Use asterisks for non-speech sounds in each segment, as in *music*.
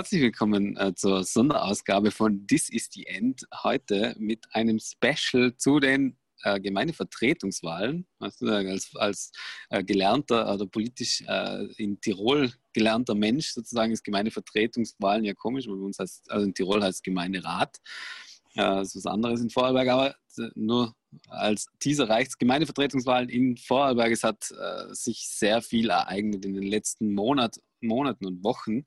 herzlich willkommen äh, zur Sonderausgabe von This is the End. Heute mit einem Special zu den äh, Gemeindevertretungswahlen. Weißt als, als äh, gelernter oder politisch äh, in Tirol gelernter Mensch sozusagen ist Gemeindevertretungswahlen ja komisch, weil bei uns heißt, also in Tirol heißt Gemeinderat. das ist was anderes in Vorarlberg, aber nur als Teaser reicht Gemeindevertretungswahlen in Vorarlberg. Es hat äh, sich sehr viel ereignet in den letzten Monat, Monaten und Wochen.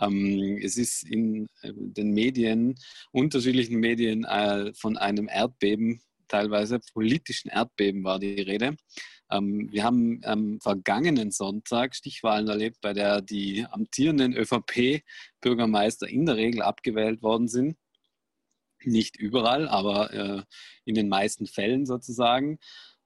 Ähm, es ist in äh, den Medien, unterschiedlichen Medien, äh, von einem Erdbeben, teilweise politischen Erdbeben war die Rede. Ähm, wir haben am vergangenen Sonntag Stichwahlen erlebt, bei der die amtierenden ÖVP-Bürgermeister in der Regel abgewählt worden sind. Nicht überall, aber äh, in den meisten Fällen sozusagen.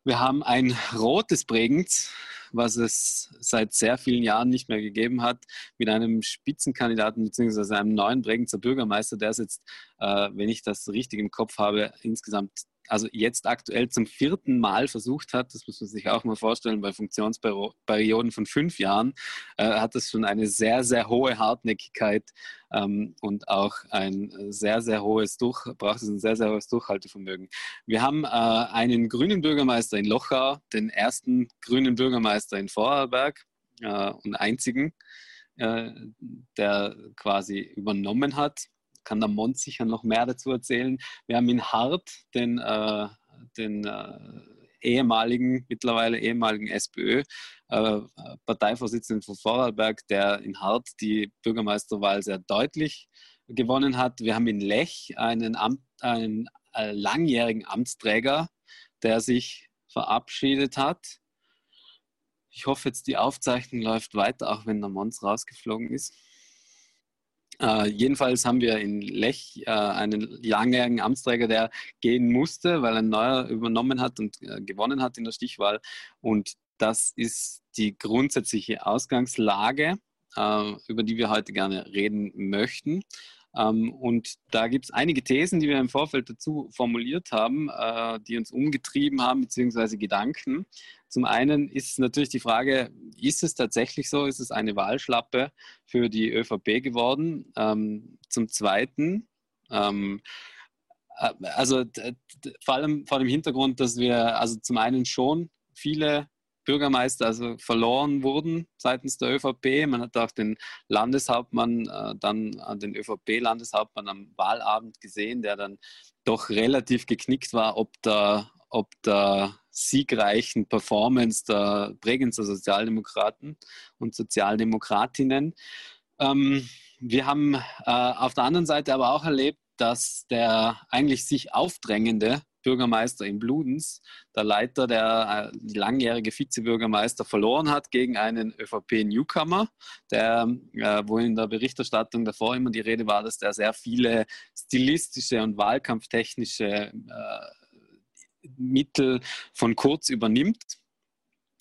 Wir haben ein rotes Bregenz, was es seit sehr vielen Jahren nicht mehr gegeben hat, mit einem Spitzenkandidaten bzw. einem neuen Bregenzer Bürgermeister, der es jetzt, äh, wenn ich das richtig im Kopf habe, insgesamt also jetzt aktuell zum vierten Mal versucht hat, das muss man sich auch mal vorstellen, bei Funktionsperioden von fünf Jahren, äh, hat das schon eine sehr, sehr hohe Hartnäckigkeit ähm, und auch ein sehr, sehr hohes Durch, braucht es ein sehr, sehr hohes Durchhaltevermögen. Wir haben äh, einen grünen Bürgermeister in Lochau, den ersten grünen Bürgermeister in Vorarlberg äh, und einzigen, äh, der quasi übernommen hat kann der Mond sicher noch mehr dazu erzählen. Wir haben in Hart den, äh, den äh, ehemaligen, mittlerweile ehemaligen SPÖ, äh, Parteivorsitzenden von Vorarlberg, der in Hart die Bürgermeisterwahl sehr deutlich gewonnen hat. Wir haben in Lech einen, Amt, einen äh, langjährigen Amtsträger, der sich verabschiedet hat. Ich hoffe jetzt, die Aufzeichnung läuft weiter, auch wenn der Mons rausgeflogen ist. Äh, jedenfalls haben wir in Lech äh, einen langjährigen Amtsträger, der gehen musste, weil ein neuer übernommen hat und äh, gewonnen hat in der Stichwahl. Und das ist die grundsätzliche Ausgangslage, äh, über die wir heute gerne reden möchten. Ähm, und da gibt es einige Thesen, die wir im Vorfeld dazu formuliert haben, äh, die uns umgetrieben haben, beziehungsweise Gedanken. Zum einen ist natürlich die Frage, ist es tatsächlich so, ist es eine Wahlschlappe für die ÖVP geworden? Ähm, zum Zweiten, ähm, äh, also vor allem vor dem Hintergrund, dass wir also zum einen schon viele Bürgermeister also verloren wurden seitens der ÖVP. Man hat auch den Landeshauptmann, äh, dann äh, den ÖVP-Landeshauptmann am Wahlabend gesehen, der dann doch relativ geknickt war, ob der, ob der siegreichen Performance der Bregenzer Sozialdemokraten und Sozialdemokratinnen. Ähm, wir haben äh, auf der anderen Seite aber auch erlebt, dass der eigentlich sich aufdrängende Bürgermeister in Bludens, der Leiter, der äh, langjährige Vizebürgermeister verloren hat gegen einen ÖVP-Newcomer, der, äh, wo in der Berichterstattung davor immer die Rede war, dass der sehr viele stilistische und wahlkampftechnische äh, Mittel von Kurz übernimmt.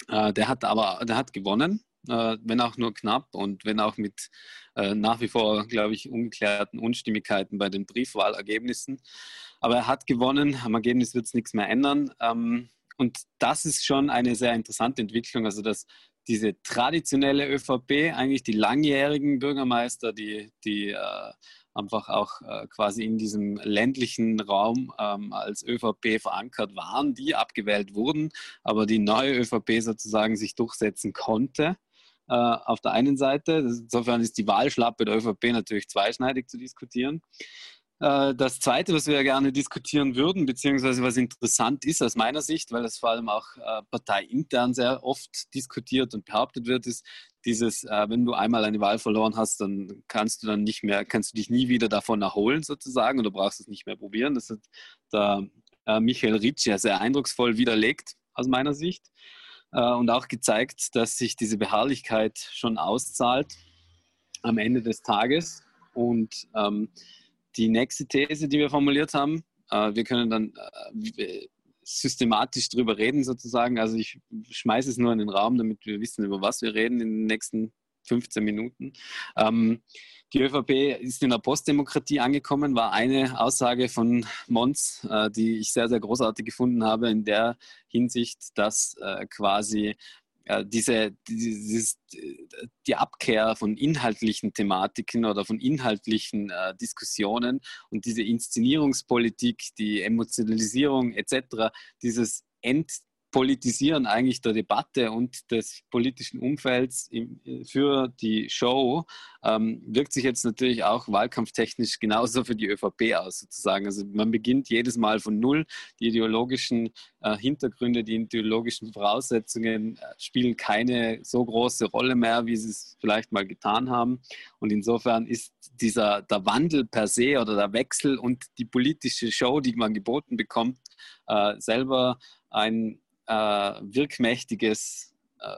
Äh, der hat aber, der hat gewonnen äh, wenn auch nur knapp und wenn auch mit äh, nach wie vor, glaube ich, ungeklärten Unstimmigkeiten bei den Briefwahlergebnissen. Aber er hat gewonnen, am Ergebnis wird es nichts mehr ändern. Ähm, und das ist schon eine sehr interessante Entwicklung, also dass diese traditionelle ÖVP, eigentlich die langjährigen Bürgermeister, die, die äh, einfach auch äh, quasi in diesem ländlichen Raum ähm, als ÖVP verankert waren, die abgewählt wurden, aber die neue ÖVP sozusagen sich durchsetzen konnte äh, auf der einen Seite. Insofern ist die Wahlschlappe der ÖVP natürlich zweischneidig zu diskutieren. Äh, das Zweite, was wir gerne diskutieren würden, beziehungsweise was interessant ist aus meiner Sicht, weil es vor allem auch äh, parteiintern sehr oft diskutiert und behauptet wird, ist dieses, äh, wenn du einmal eine Wahl verloren hast, dann kannst du dann nicht mehr, kannst du dich nie wieder davon erholen sozusagen oder brauchst es nicht mehr probieren. Das hat der Michael Ritsch sehr eindrucksvoll widerlegt aus meiner Sicht äh, und auch gezeigt, dass sich diese Beharrlichkeit schon auszahlt am Ende des Tages. Und ähm, die nächste These, die wir formuliert haben, äh, wir können dann äh, systematisch drüber reden sozusagen. Also ich schmeiße es nur in den Raum, damit wir wissen, über was wir reden in den nächsten 15 Minuten. Ähm, die ÖVP ist in der Postdemokratie angekommen, war eine Aussage von Mons, äh, die ich sehr, sehr großartig gefunden habe, in der Hinsicht, dass äh, quasi äh, diese, dieses, die Abkehr von inhaltlichen Thematiken oder von inhaltlichen äh, Diskussionen und diese Inszenierungspolitik, die Emotionalisierung etc., dieses Ent Politisieren eigentlich der Debatte und des politischen Umfelds für die Show ähm, wirkt sich jetzt natürlich auch wahlkampftechnisch genauso für die ÖVP aus, sozusagen. Also man beginnt jedes Mal von Null. Die ideologischen äh, Hintergründe, die ideologischen Voraussetzungen äh, spielen keine so große Rolle mehr, wie sie es vielleicht mal getan haben. Und insofern ist dieser der Wandel per se oder der Wechsel und die politische Show, die man geboten bekommt, äh, selber ein äh, wirkmächtiges, äh,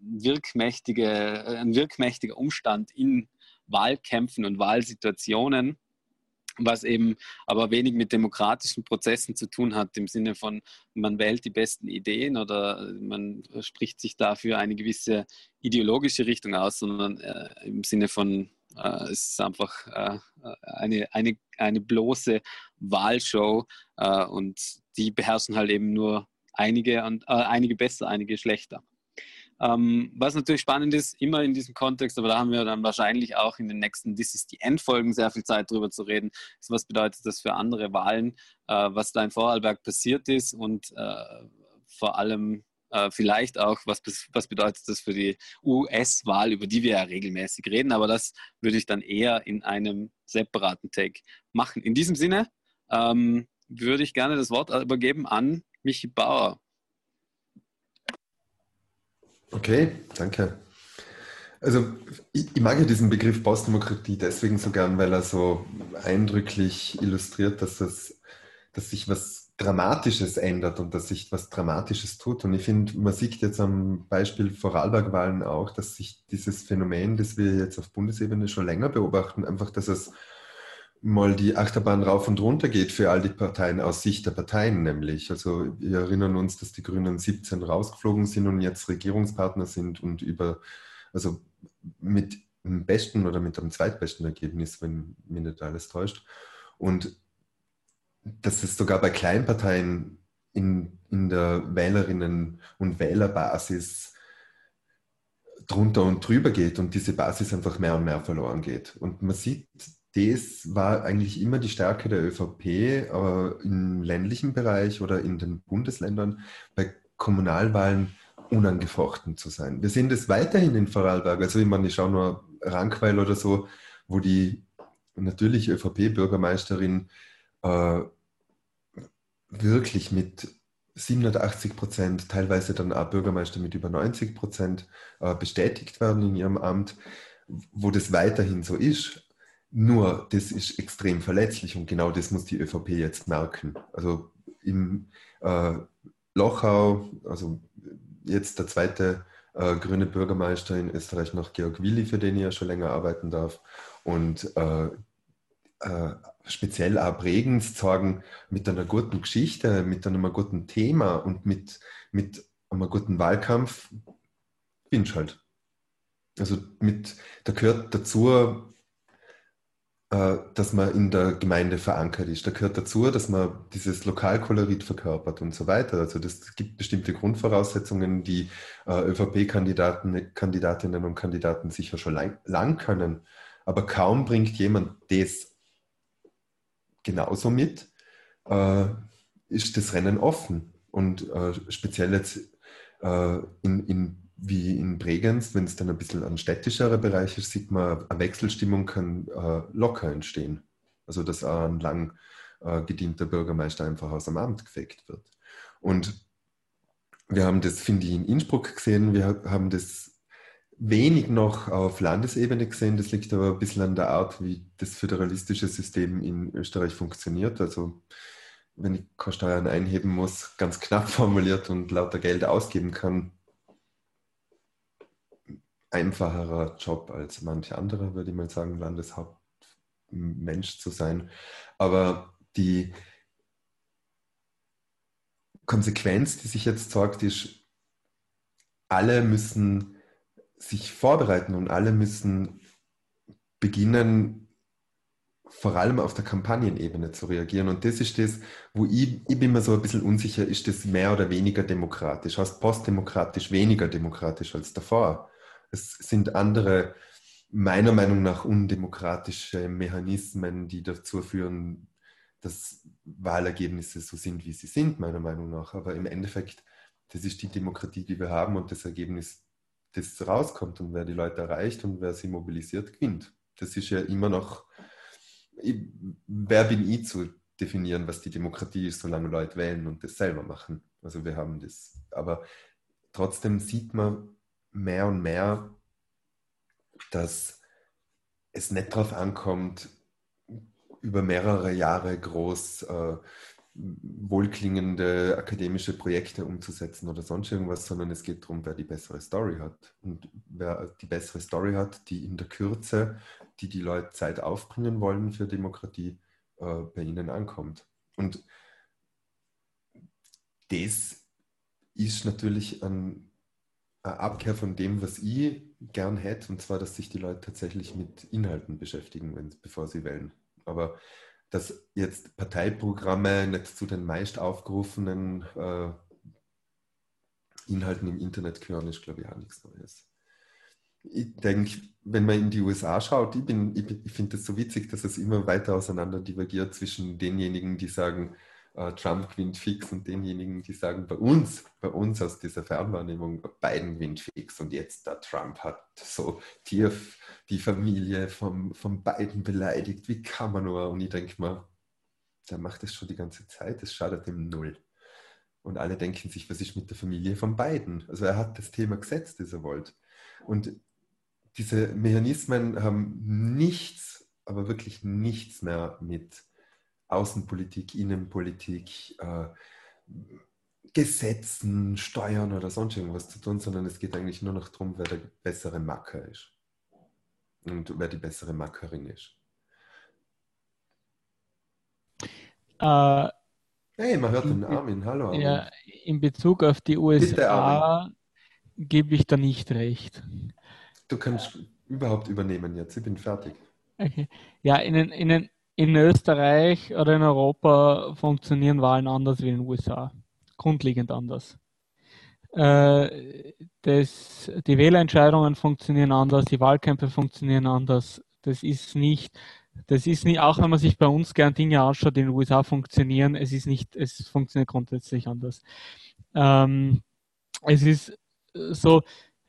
wirkmächtige, äh, ein wirkmächtiger Umstand in Wahlkämpfen und Wahlsituationen, was eben aber wenig mit demokratischen Prozessen zu tun hat, im Sinne von, man wählt die besten Ideen oder man spricht sich dafür eine gewisse ideologische Richtung aus, sondern äh, im Sinne von, äh, es ist einfach äh, eine, eine, eine bloße Wahlshow äh, und die beherrschen halt eben nur einige, und, äh, einige besser, einige schlechter. Ähm, was natürlich spannend ist, immer in diesem Kontext, aber da haben wir dann wahrscheinlich auch in den nächsten This is the End-Folgen sehr viel Zeit drüber zu reden, ist, was bedeutet das für andere Wahlen, äh, was da in Vorarlberg passiert ist und äh, vor allem äh, vielleicht auch, was, was bedeutet das für die US-Wahl, über die wir ja regelmäßig reden, aber das würde ich dann eher in einem separaten Take machen. In diesem Sinne ähm, würde ich gerne das Wort übergeben an Michi Bauer. Okay, danke. Also ich, ich, mag ja diesen Begriff Postdemokratie deswegen so gern, weil er so eindrücklich illustriert, dass, das, dass sich was Dramatisches ändert und dass sich was Dramatisches tut. Und ich finde, man sieht jetzt am Beispiel Vorarlberg-Wahlen auch, dass sich dieses Phänomen, das wir jetzt auf Bundesebene schon länger beobachten, einfach, dass es mal die Achterbahn rauf und runter geht für all die Parteien aus Sicht der Parteien nämlich. Also wir erinnern uns, dass die Grünen 17 rausgeflogen sind und jetzt Regierungspartner sind und über, also mit dem besten oder mit dem zweitbesten Ergebnis, wenn mich nicht alles täuscht. Und dass es sogar bei Kleinparteien in, in der Wählerinnen- und Wählerbasis drunter und drüber geht und diese Basis einfach mehr und mehr verloren geht. Und man sieht das war eigentlich immer die Stärke der ÖVP äh, im ländlichen Bereich oder in den Bundesländern bei Kommunalwahlen unangefochten zu sein. Wir sehen das weiterhin in Vorarlberg. Also ich meine, ich schaue nur Rankweil oder so, wo die natürlich ÖVP-Bürgermeisterin äh, wirklich mit 780 Prozent, teilweise dann auch Bürgermeister mit über 90 Prozent äh, bestätigt werden in ihrem Amt, wo das weiterhin so ist. Nur, das ist extrem verletzlich und genau das muss die ÖVP jetzt merken. Also im äh, Lochau, also jetzt der zweite äh, grüne Bürgermeister in Österreich nach Georg Willi, für den ich ja schon länger arbeiten darf. Und äh, äh, speziell auch Bregenz sagen, mit einer guten Geschichte, mit einem guten Thema und mit, mit einem guten Wahlkampf, bin ich halt. Also mit, da gehört dazu dass man in der Gemeinde verankert ist. Da gehört dazu, dass man dieses Lokalkolorit verkörpert und so weiter. Also das gibt bestimmte Grundvoraussetzungen, die äh, ÖVP-Kandidaten, Kandidatinnen und Kandidaten sicher schon lang, lang können. Aber kaum bringt jemand das genauso mit, äh, ist das Rennen offen. Und äh, speziell jetzt äh, in, in wie in Bregenz, wenn es dann ein bisschen ein städtischerer Bereich ist, sieht man, eine Wechselstimmung kann äh, locker entstehen. Also dass ein lang äh, gedienter Bürgermeister einfach aus dem Amt gefegt wird. Und wir haben das, finde ich, in Innsbruck gesehen. Wir haben das wenig noch auf Landesebene gesehen. Das liegt aber ein bisschen an der Art, wie das föderalistische System in Österreich funktioniert. Also wenn ich keine Steuern einheben muss, ganz knapp *laughs* formuliert und lauter Geld ausgeben kann, einfacherer Job als manche andere, würde ich mal sagen, Landeshauptmensch zu sein. Aber die Konsequenz, die sich jetzt sorgt, ist, alle müssen sich vorbereiten und alle müssen beginnen, vor allem auf der Kampagnenebene zu reagieren. Und das ist das, wo ich, ich bin mir so ein bisschen unsicher, ist das mehr oder weniger demokratisch? Heißt postdemokratisch weniger demokratisch als davor? Es sind andere, meiner Meinung nach, undemokratische Mechanismen, die dazu führen, dass Wahlergebnisse so sind, wie sie sind, meiner Meinung nach. Aber im Endeffekt, das ist die Demokratie, die wir haben und das Ergebnis, das rauskommt und wer die Leute erreicht und wer sie mobilisiert, gewinnt. Das ist ja immer noch wer bin ich zu definieren, was die Demokratie ist, solange Leute wählen und das selber machen. Also wir haben das. Aber trotzdem sieht man mehr und mehr, dass es nicht darauf ankommt, über mehrere Jahre groß äh, wohlklingende akademische Projekte umzusetzen oder sonst irgendwas, sondern es geht darum, wer die bessere Story hat. Und wer die bessere Story hat, die in der Kürze, die die Leute Zeit aufbringen wollen für Demokratie, äh, bei ihnen ankommt. Und das ist natürlich ein, Abkehr von dem, was ich gern hätte, und zwar, dass sich die Leute tatsächlich mit Inhalten beschäftigen, wenn, bevor sie wählen. Aber dass jetzt Parteiprogramme nicht zu den meist aufgerufenen äh, Inhalten im Internet gehören, ist, glaube ich, auch nichts Neues. Ich denke, wenn man in die USA schaut, ich, ich, ich finde es so witzig, dass es immer weiter auseinander divergiert zwischen denjenigen, die sagen, äh, Trump gewinnt fix und denjenigen, die sagen, bei uns, bei uns aus dieser Fernwahrnehmung, Biden gewinnt fix und jetzt der Trump hat so tief die Familie vom, vom Biden beleidigt, wie kann man nur? Und ich denke mal, der macht das schon die ganze Zeit, das schadet ihm null. Und alle denken sich, was ist mit der Familie von Biden? Also er hat das Thema gesetzt, das er wollte. Und diese Mechanismen haben nichts, aber wirklich nichts mehr mit Außenpolitik, Innenpolitik, äh, Gesetzen, Steuern oder sonst irgendwas zu tun, sondern es geht eigentlich nur noch darum, wer der bessere Macker ist und wer die bessere Mackerin ist. Äh, hey, man hört den Armin, hallo Armin. Ja, in Bezug auf die USA gebe ich da nicht recht. Du kannst überhaupt übernehmen jetzt, ich bin fertig. Okay. Ja, in, in, in Österreich oder in Europa funktionieren Wahlen anders wie in den USA. Grundlegend anders. Äh, das, die Wählentscheidungen funktionieren anders, die Wahlkämpfe funktionieren anders. Das ist nicht, das ist nicht, auch wenn man sich bei uns gern Dinge anschaut, die in den USA funktionieren, es ist nicht, es funktioniert grundsätzlich anders. Ähm, es ist so,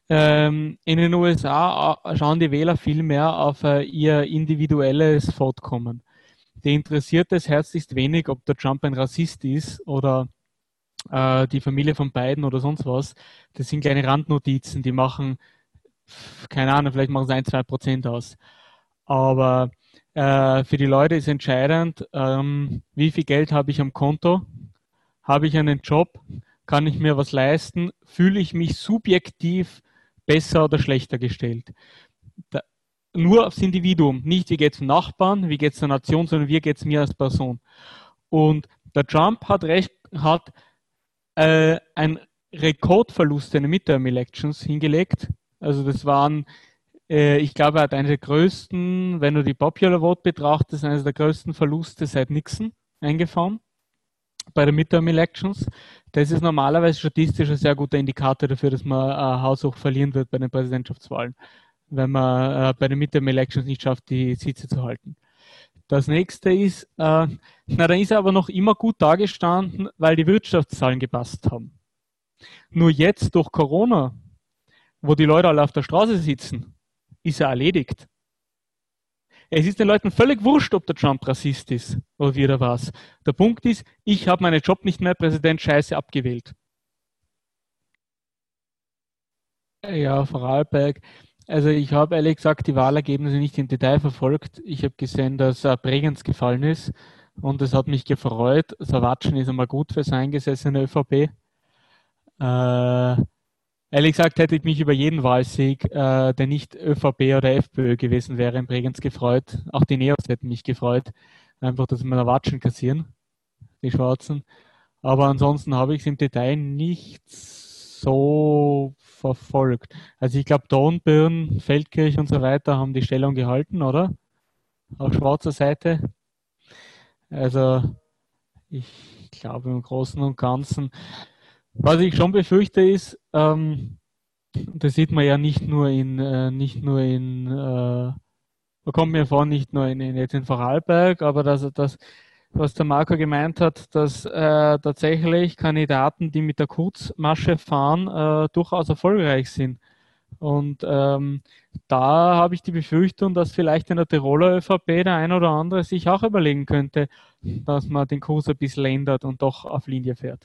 ähm, in den USA schauen die Wähler viel mehr auf äh, ihr individuelles Fortkommen. Die interessiert es herzlichst wenig, ob der Trump ein Rassist ist oder äh, die Familie von beiden oder sonst was, das sind kleine Randnotizen, die machen, keine Ahnung, vielleicht machen es ein, zwei Prozent aus. Aber äh, für die Leute ist entscheidend, ähm, wie viel Geld habe ich am Konto, habe ich einen Job, kann ich mir was leisten, fühle ich mich subjektiv besser oder schlechter gestellt. Nur aufs Individuum, nicht wie geht es dem Nachbarn, wie geht es der Nation, sondern wie geht es mir als Person. Und der Trump hat recht, hat äh, ein Rekordverlust in den Midterm-Elections hingelegt. Also das waren, äh, ich glaube, er hat eine der größten, wenn du die Popular Vote betrachtest, eines der größten Verluste seit Nixon eingefahren bei den Midterm-Elections. Das ist normalerweise statistisch ein sehr guter Indikator dafür, dass man äh, haushoch verlieren wird bei den Präsidentschaftswahlen, wenn man äh, bei den Midterm-Elections nicht schafft, die Sitze zu halten. Das nächste ist, äh, na, dann ist er aber noch immer gut dagestanden, weil die Wirtschaftszahlen gepasst haben. Nur jetzt durch Corona, wo die Leute alle auf der Straße sitzen, ist er erledigt. Es ist den Leuten völlig wurscht, ob der Trump Rassist ist oder wie er was. Der Punkt ist, ich habe meinen Job nicht mehr, Präsident Scheiße, abgewählt. Ja, Vorarlberg. Also ich habe ehrlich gesagt die Wahlergebnisse nicht im Detail verfolgt. Ich habe gesehen, dass äh, Bregenz gefallen ist und es hat mich gefreut. Sawatschen ist einmal gut für sein eingesessene ÖVP. Äh, ehrlich gesagt hätte ich mich über jeden Wahlsieg, äh, der nicht ÖVP oder FPÖ gewesen wäre, in Bregenz gefreut. Auch die Neos hätten mich gefreut. Einfach, dass wir Watschen kassieren, die Schwarzen. Aber ansonsten habe ich es im Detail nicht so verfolgt. Also ich glaube, Dornbirn, Feldkirch und so weiter haben die Stellung gehalten, oder? auf schwarzer Seite. Also ich glaube im Großen und Ganzen, was ich schon befürchte ist, ähm, das sieht man ja nicht nur in, äh, nicht nur in, äh, da kommt mir vor, nicht nur in, in, jetzt in Vorarlberg, aber dass, dass was der Marco gemeint hat, dass äh, tatsächlich Kandidaten, die mit der Kurzmasche fahren, äh, durchaus erfolgreich sind. Und ähm, da habe ich die Befürchtung, dass vielleicht in der Tiroler ÖVP der ein oder andere sich auch überlegen könnte, dass man den Kurs ein bisschen ändert und doch auf Linie fährt.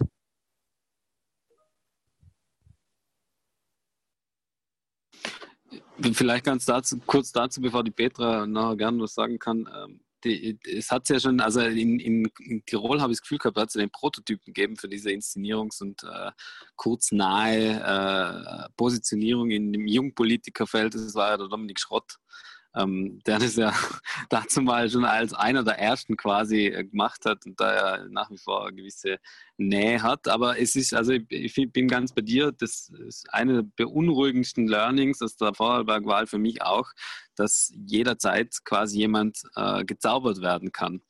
Vielleicht ganz dazu, kurz dazu, bevor die Petra nachher gerne was sagen kann. Ähm, die, es hat ja schon, also in, in, Tirol habe ich das Gefühl gehabt, hat es den Prototypen gegeben für diese Inszenierungs- und äh, kurznahe äh, Positionierung in dem Jungpolitikerfeld. Das war ja der Dominik Schrott, ähm, der das ja *laughs* dazu mal schon als einer der ersten quasi äh, gemacht hat und da er nach wie vor eine gewisse Nähe hat. Aber es ist, also ich, ich bin ganz bei dir, das ist eine der beunruhigendsten Learnings aus der Vorarlberg-Wahl für mich auch, dass jederzeit quasi jemand äh, gezaubert werden kann.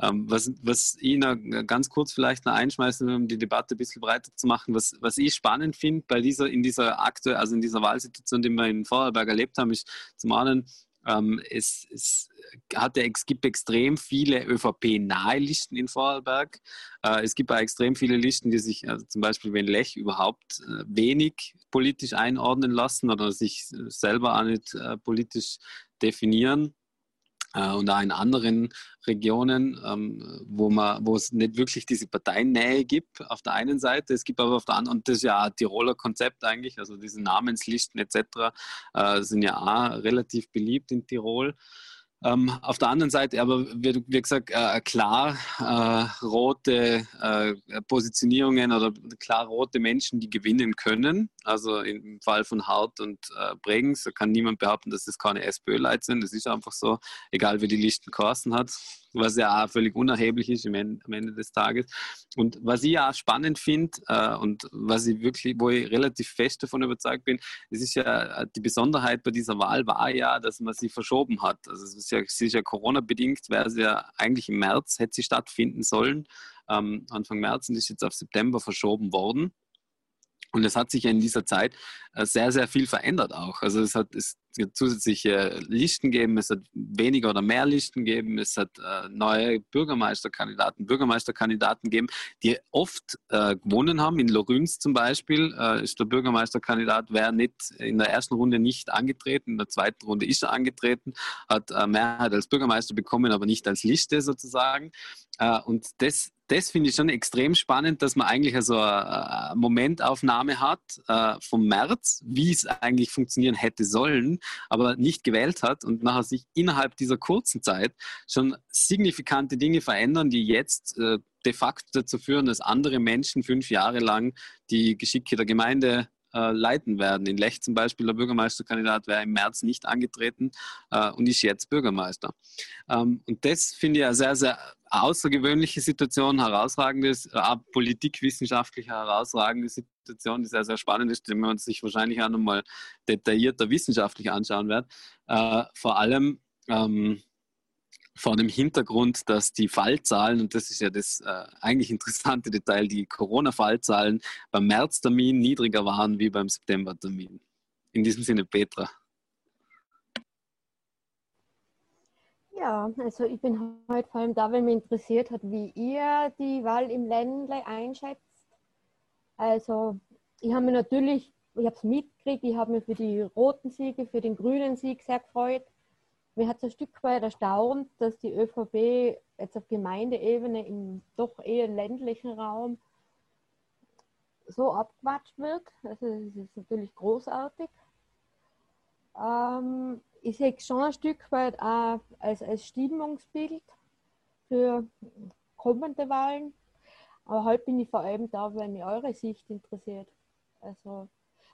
Ähm, was, was ich noch ganz kurz vielleicht noch einschmeißen, um die Debatte ein bisschen breiter zu machen, was, was ich spannend finde bei dieser, in dieser aktuell, also in dieser Wahlsituation, die wir in Vorarlberg erlebt haben, ist zum einen, ähm, es, es, hat, es gibt extrem viele ÖVP-nahe Listen in Vorarlberg. Äh, es gibt auch extrem viele Listen, die sich, also zum Beispiel wenn Lech überhaupt äh, wenig politisch einordnen lassen oder sich selber auch nicht äh, politisch definieren und auch in anderen Regionen, ähm, wo, man, wo es nicht wirklich diese Parteinähe gibt, auf der einen Seite. Es gibt aber auf der anderen, und das ist ja ein Tiroler Konzept eigentlich, also diese Namenslisten etc. Äh, sind ja auch relativ beliebt in Tirol. Ähm, auf der anderen Seite aber, wie, wie gesagt, äh, klar äh, rote äh, Positionierungen oder klar rote Menschen, die gewinnen können. Also im Fall von Hart und äh, Bregenz, da kann niemand behaupten, dass das keine SPÖ-Leute sind. Das ist einfach so, egal wer die Listen kosten hat was ja auch völlig unerheblich ist am Ende des Tages. Und was ich auch spannend finde äh, und was ich wirklich, wo ich relativ fest davon überzeugt bin, es ist ja äh, die Besonderheit bei dieser Wahl war ja, dass man sie verschoben hat. Also es ist ja, ja Corona-bedingt, wäre sie ja eigentlich im März, hätte sie stattfinden sollen. Ähm, Anfang März und ist jetzt auf September verschoben worden. Und es hat sich ja in dieser Zeit äh, sehr, sehr viel verändert auch. Also es hat es zusätzliche Listen gegeben, es hat weniger oder mehr Listen gegeben, es hat äh, neue Bürgermeisterkandidaten, Bürgermeisterkandidaten gegeben, die oft äh, gewonnen haben. In Loryns zum Beispiel äh, ist der Bürgermeisterkandidat, wer nicht in der ersten Runde nicht angetreten, in der zweiten Runde ist er angetreten, hat äh, Mehrheit als Bürgermeister bekommen, aber nicht als Liste sozusagen. Äh, und das das finde ich schon extrem spannend, dass man eigentlich also eine Momentaufnahme hat äh, vom März, wie es eigentlich funktionieren hätte sollen, aber nicht gewählt hat und nachher sich innerhalb dieser kurzen Zeit schon signifikante Dinge verändern, die jetzt äh, de facto dazu führen, dass andere Menschen fünf Jahre lang die Geschicke der Gemeinde äh, leiten werden. In Lech zum Beispiel, der Bürgermeisterkandidat wäre im März nicht angetreten äh, und ist jetzt Bürgermeister. Ähm, und das finde ich eine sehr, sehr außergewöhnliche Situation, herausragendes, äh, politikwissenschaftlich herausragende Situation, die sehr, sehr spannend ist, die man sich wahrscheinlich auch nochmal detaillierter wissenschaftlich anschauen wird. Äh, vor allem ähm, vor dem Hintergrund, dass die Fallzahlen, und das ist ja das äh, eigentlich interessante Detail, die Corona-Fallzahlen beim Märztermin niedriger waren wie beim Septembertermin. In diesem Sinne, Petra. Ja, also ich bin heute vor allem da, weil mich interessiert hat, wie ihr die Wahl im Ländle einschätzt. Also ich habe mir natürlich, ich habe es mitgekriegt, ich habe mich für die roten Siege, für den grünen Sieg sehr gefreut. Mir hat es ein Stück weit erstaunt, dass die ÖVP jetzt auf Gemeindeebene im doch eher ländlichen Raum so abgewatscht wird. Also das ist natürlich großartig. Ähm, ich sehe schon ein Stück weit auch als, als Stimmungsbild für kommende Wahlen. Aber heute bin ich vor allem da, weil mich eure Sicht interessiert. Also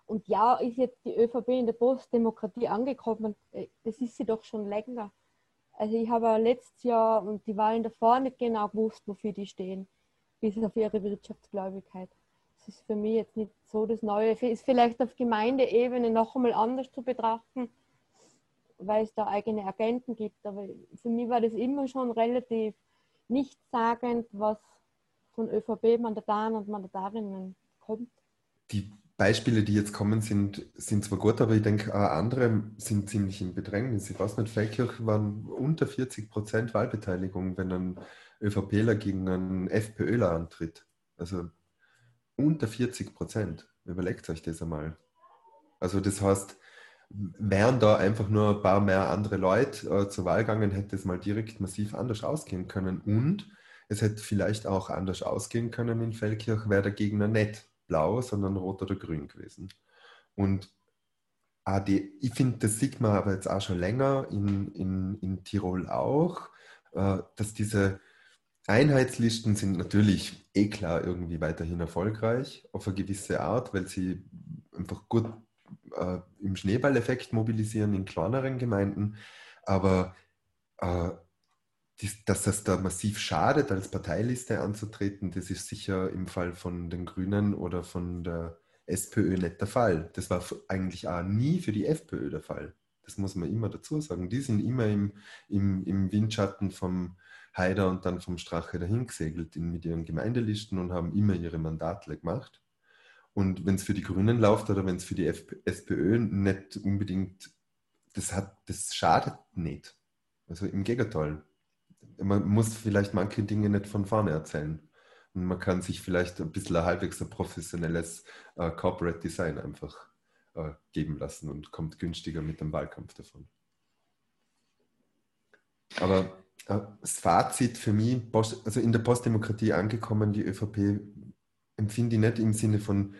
und ja, ist jetzt die ÖVP in der Postdemokratie angekommen. Äh, das ist sie doch schon länger. Also ich habe letztes Jahr und die Wahlen davor nicht genau gewusst, wofür die stehen, bis auf ihre Wirtschaftsgläubigkeit. Das ist für mich jetzt nicht so das Neue. Ist vielleicht auf Gemeindeebene noch einmal anders zu betrachten. Weil es da eigene Agenten gibt. Aber für mich war das immer schon relativ nichtssagend, was von ÖVP-Mandataren und Mandatarinnen kommt. Die Beispiele, die jetzt kommen, sind, sind zwar gut, aber ich denke, andere sind ziemlich im Bedrängnis. Ich weiß nicht, Feldkirch waren unter 40 Prozent Wahlbeteiligung, wenn ein ÖVPler gegen einen FPÖler antritt. Also unter 40 Prozent. Überlegt euch das einmal. Also das heißt, wären da einfach nur ein paar mehr andere Leute äh, zur Wahl gegangen, hätte es mal direkt massiv anders ausgehen können. Und es hätte vielleicht auch anders ausgehen können in Feldkirch, wäre der Gegner nicht blau, sondern rot oder grün gewesen. Und AD, ich finde, das sieht man aber jetzt auch schon länger, in, in, in Tirol auch, äh, dass diese Einheitslisten sind natürlich eh klar irgendwie weiterhin erfolgreich auf eine gewisse Art, weil sie einfach gut äh, im Schneeballeffekt mobilisieren in kleineren Gemeinden. Aber äh, dass das da massiv schadet, als Parteiliste anzutreten, das ist sicher im Fall von den Grünen oder von der SPÖ nicht der Fall. Das war eigentlich auch nie für die FPÖ der Fall. Das muss man immer dazu sagen. Die sind immer im, im, im Windschatten vom Haider und dann vom Strache dahingesegelt mit ihren Gemeindelisten und haben immer ihre Mandate gemacht. Und wenn es für die Grünen läuft oder wenn es für die SPÖ nicht unbedingt, das, hat, das schadet nicht. Also im Gegenteil man muss vielleicht manche Dinge nicht von vorne erzählen. Und man kann sich vielleicht ein bisschen ein halbwegs ein professionelles äh, Corporate Design einfach äh, geben lassen und kommt günstiger mit dem Wahlkampf davon. Aber äh, das Fazit für mich, also in der Postdemokratie angekommen, die ÖVP empfinde ich nicht im Sinne von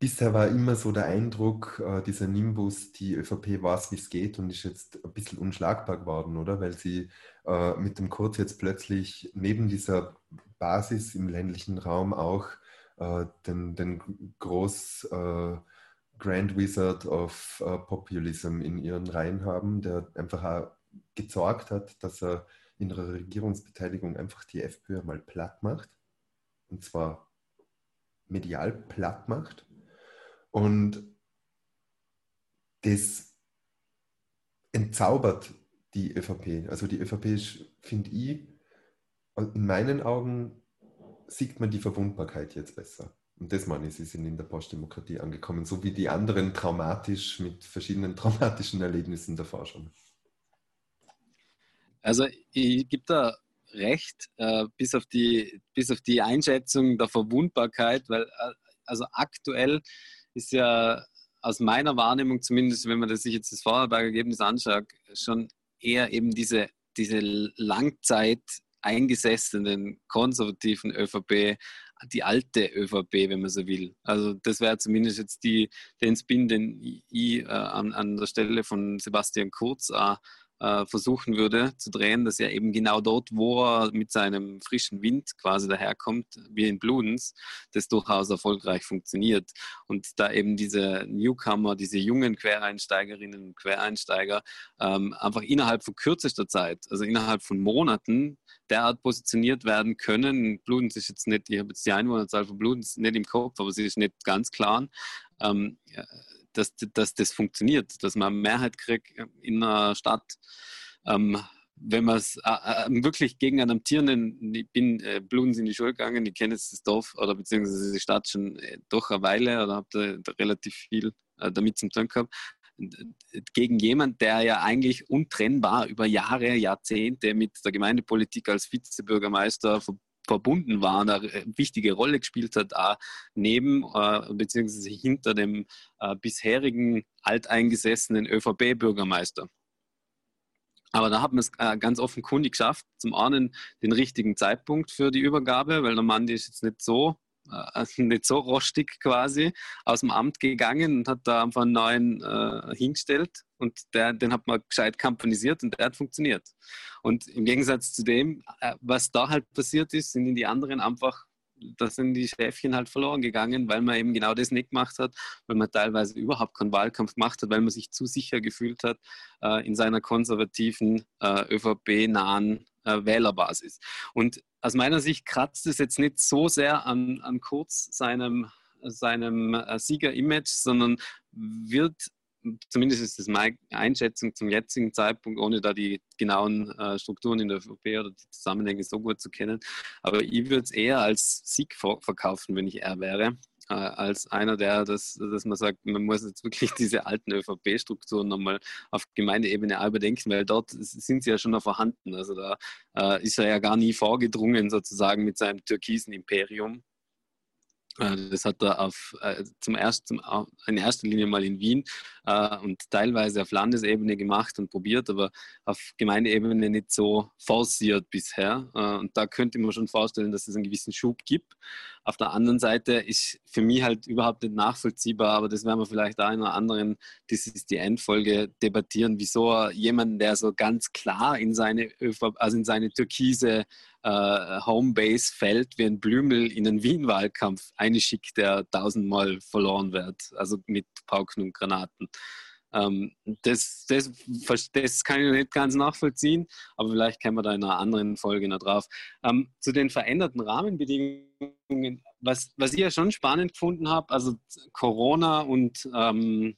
bisher war immer so der Eindruck, äh, dieser Nimbus, die ÖVP weiß, wie es geht und ist jetzt ein bisschen unschlagbar geworden, oder? Weil sie äh, mit dem Kurz jetzt plötzlich neben dieser Basis im ländlichen Raum auch äh, den, den Groß äh, Grand Wizard of äh, Populism in ihren Reihen haben, der einfach auch gesorgt hat, dass er in der Regierungsbeteiligung einfach die FPÖ mal platt macht. Und zwar medial platt macht und das entzaubert die ÖVP. Also die ÖVP ist, finde ich, in meinen Augen sieht man die Verwundbarkeit jetzt besser. Und das meine ich, sie sind in der Postdemokratie angekommen, so wie die anderen traumatisch mit verschiedenen *laughs* traumatischen Erlebnissen davor schon. Also ich gebe da recht, äh, bis, auf die, bis auf die Einschätzung der Verwundbarkeit, weil äh, also aktuell ist ja aus meiner Wahrnehmung zumindest, wenn man sich jetzt das Vorarlberg-Ergebnis anschaut, schon eher eben diese, diese Langzeit eingesessenen konservativen ÖVP, die alte ÖVP, wenn man so will. Also das wäre zumindest jetzt die, den Spin, den ich äh, an, an der Stelle von Sebastian Kurz äh, äh, versuchen würde zu drehen, dass er eben genau dort, wo er mit seinem frischen Wind quasi daherkommt, wie in Bludens, das durchaus erfolgreich funktioniert. Und da eben diese Newcomer, diese jungen Quereinsteigerinnen und Quereinsteiger ähm, einfach innerhalb von kürzester Zeit, also innerhalb von Monaten, derart positioniert werden können. Bludens ist jetzt nicht, ich habe jetzt die Einwohnerzahl von Bludens nicht im Kopf, aber sie ist nicht ganz klar. Ähm, dass, dass das funktioniert, dass man Mehrheit kriegt in einer Stadt. Ähm, wenn man es äh, äh, wirklich gegen einen amtierenden, ich bin äh, Bludens in die Schule gegangen, ich kenne jetzt das Dorf oder beziehungsweise die Stadt schon äh, doch eine Weile oder habe da, da, relativ viel äh, damit zum tun gehabt, gegen jemand, der ja eigentlich untrennbar über Jahre, Jahrzehnte mit der Gemeindepolitik als Vizebürgermeister verbunden war, eine wichtige Rolle gespielt hat, auch neben äh, bzw. hinter dem äh, bisherigen alteingesessenen ÖVP-Bürgermeister. Aber da hat man es äh, ganz offenkundig geschafft. Zum einen den richtigen Zeitpunkt für die Übergabe, weil der Mann ist jetzt nicht so äh, *laughs* nicht so rostig quasi aus dem Amt gegangen und hat da einfach einen neuen äh, hingestellt und der, den hat man gescheit kampanisiert und der hat funktioniert. Und im Gegensatz zu dem, äh, was da halt passiert ist, sind in die anderen einfach da sind die Schäfchen halt verloren gegangen, weil man eben genau das nicht gemacht hat, weil man teilweise überhaupt keinen Wahlkampf gemacht hat, weil man sich zu sicher gefühlt hat äh, in seiner konservativen, äh, ÖVP-nahen äh, Wählerbasis. Und aus meiner Sicht kratzt es jetzt nicht so sehr an, an Kurz seinem, seinem äh, Sieger-Image, sondern wird zumindest ist das meine Einschätzung zum jetzigen Zeitpunkt, ohne da die genauen äh, Strukturen in der ÖVP oder die Zusammenhänge so gut zu kennen. Aber ich würde es eher als Sieg verkaufen, wenn ich er wäre, äh, als einer, der, das, dass man sagt, man muss jetzt wirklich *laughs* diese alten ÖVP-Strukturen nochmal auf Gemeindeebene überdenken, weil dort sind sie ja schon noch vorhanden. Also da äh, ist er ja gar nie vorgedrungen, sozusagen mit seinem türkisen Imperium äh, das hat er auf, äh, zum ersten, in erster Linie mal in Wien äh, und teilweise auf Landesebene gemacht und probiert, aber auf Gemeindeebene nicht so forciert bisher. und da könnte man schon vorstellen, dass es einen gewissen Schub gibt. Auf der anderen Seite ist für mich halt überhaupt nicht nachvollziehbar, aber das werden wir vielleicht auch in einer anderen, das ist die Endfolge, debattieren, wieso jemand, der so ganz klar in seine, also in seine türkise äh, Homebase fällt wie ein Blümel in einen Wien-Wahlkampf einschickt, der tausendmal verloren wird, also mit Pauken und Granaten. Ähm, das, das, das kann ich nicht ganz nachvollziehen, aber vielleicht kommen wir da in einer anderen Folge noch drauf. Ähm, zu den veränderten Rahmenbedingungen, was, was ich ja schon spannend gefunden habe, also Corona und ähm,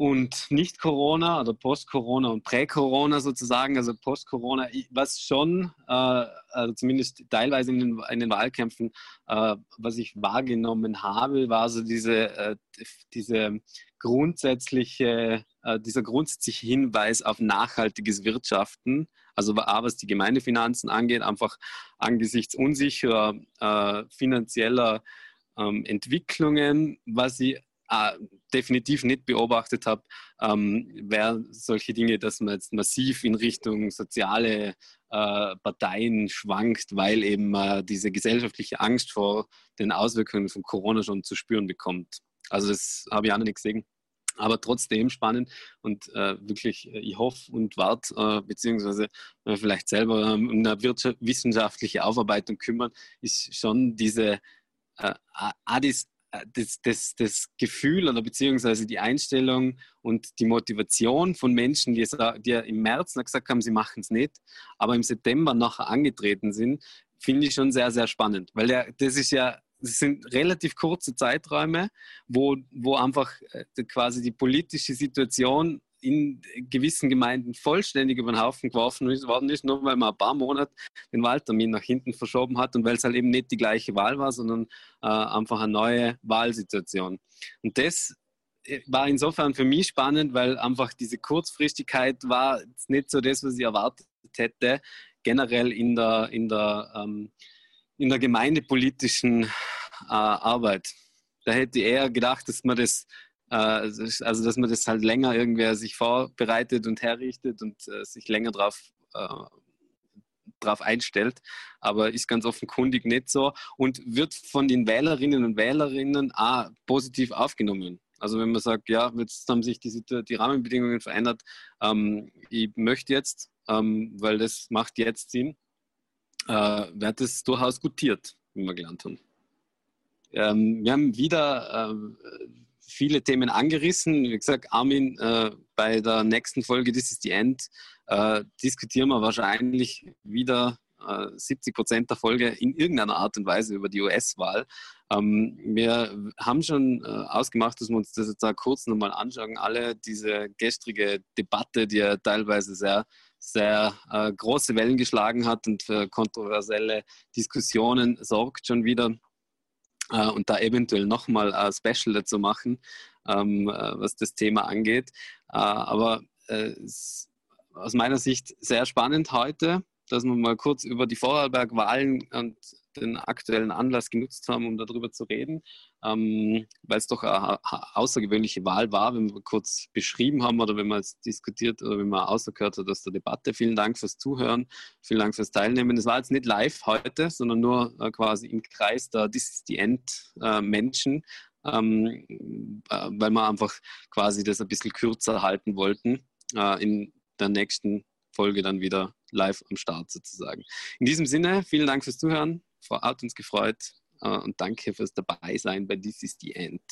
und Nicht-Corona oder Post-Corona und Prä-Corona sozusagen, also Post-Corona, was schon, äh, also zumindest teilweise in den, in den Wahlkämpfen, äh, was ich wahrgenommen habe, war so diese, äh, diese grundsätzliche, äh, dieser grundsätzliche Hinweis auf nachhaltiges Wirtschaften, also was die Gemeindefinanzen angeht, einfach angesichts unsicherer äh, finanzieller ähm, Entwicklungen, was sie äh, definitiv nicht beobachtet habe, ähm, wäre solche Dinge, dass man jetzt massiv in Richtung soziale äh, Parteien schwankt, weil eben äh, diese gesellschaftliche Angst vor den Auswirkungen von Corona schon zu spüren bekommt. Also das habe ich auch noch nicht gesehen. Aber trotzdem spannend und äh, wirklich, äh, ich hoffe und warte, äh, beziehungsweise äh, vielleicht selber um eine wissenschaftliche Aufarbeitung kümmern, ist schon diese äh, Adis das, das, das Gefühl oder beziehungsweise die Einstellung und die Motivation von Menschen, die, die im März gesagt haben, sie machen es nicht, aber im September nachher angetreten sind, finde ich schon sehr, sehr spannend. Weil der, das ist ja, das sind relativ kurze Zeiträume, wo, wo einfach äh, quasi die politische Situation in gewissen Gemeinden vollständig über den Haufen geworfen worden ist, nur weil man ein paar Monate den Wahltermin nach hinten verschoben hat und weil es halt eben nicht die gleiche Wahl war, sondern äh, einfach eine neue Wahlsituation. Und das äh, war insofern für mich spannend, weil einfach diese Kurzfristigkeit war nicht so das, was ich erwartet hätte, generell in der, in der, ähm, in der gemeindepolitischen äh, Arbeit. Da hätte ich eher gedacht, dass man das also, dass man das halt länger irgendwer sich vorbereitet und herrichtet und äh, sich länger drauf, äh, drauf einstellt. Aber ist ganz offenkundig nicht so und wird von den Wählerinnen und Wählerinnen auch positiv aufgenommen. Also wenn man sagt, ja, jetzt haben sich die, die Rahmenbedingungen verändert, ähm, ich möchte jetzt, ähm, weil das macht jetzt Sinn, äh, wird das durchaus gutiert, wie wir gelernt haben. Ähm, wir haben wieder äh, viele Themen angerissen. Wie gesagt, Armin, äh, bei der nächsten Folge, das ist die End, äh, diskutieren wir wahrscheinlich wieder äh, 70 Prozent der Folge in irgendeiner Art und Weise über die US-Wahl. Ähm, wir haben schon äh, ausgemacht, dass wir uns das jetzt da kurz nochmal anschauen. Alle diese gestrige Debatte, die ja teilweise sehr sehr äh, große Wellen geschlagen hat und für kontroversielle Diskussionen sorgt schon wieder äh, und da eventuell nochmal ein Special dazu machen, ähm, äh, was das Thema angeht. Äh, aber äh, aus meiner Sicht sehr spannend heute, dass wir mal kurz über die Vorarlberg-Wahlen und den aktuellen Anlass genutzt haben, um darüber zu reden, ähm, weil es doch eine, außergewöhnliche Wahl war, wenn wir kurz beschrieben haben oder wenn man es diskutiert oder wenn man ausgehört hat aus der Debatte. Vielen Dank fürs Zuhören, vielen Dank fürs Teilnehmen. Es war jetzt nicht live heute, sondern nur äh, quasi im Kreis der This is the End äh, Menschen, ähm, äh, weil wir einfach quasi das ein bisschen kürzer halten wollten. Äh, in der nächsten Folge dann wieder live am Start sozusagen. In diesem Sinne, vielen Dank fürs Zuhören hat uns gefreut äh, und danke fürs Dabeisein bei This is the End.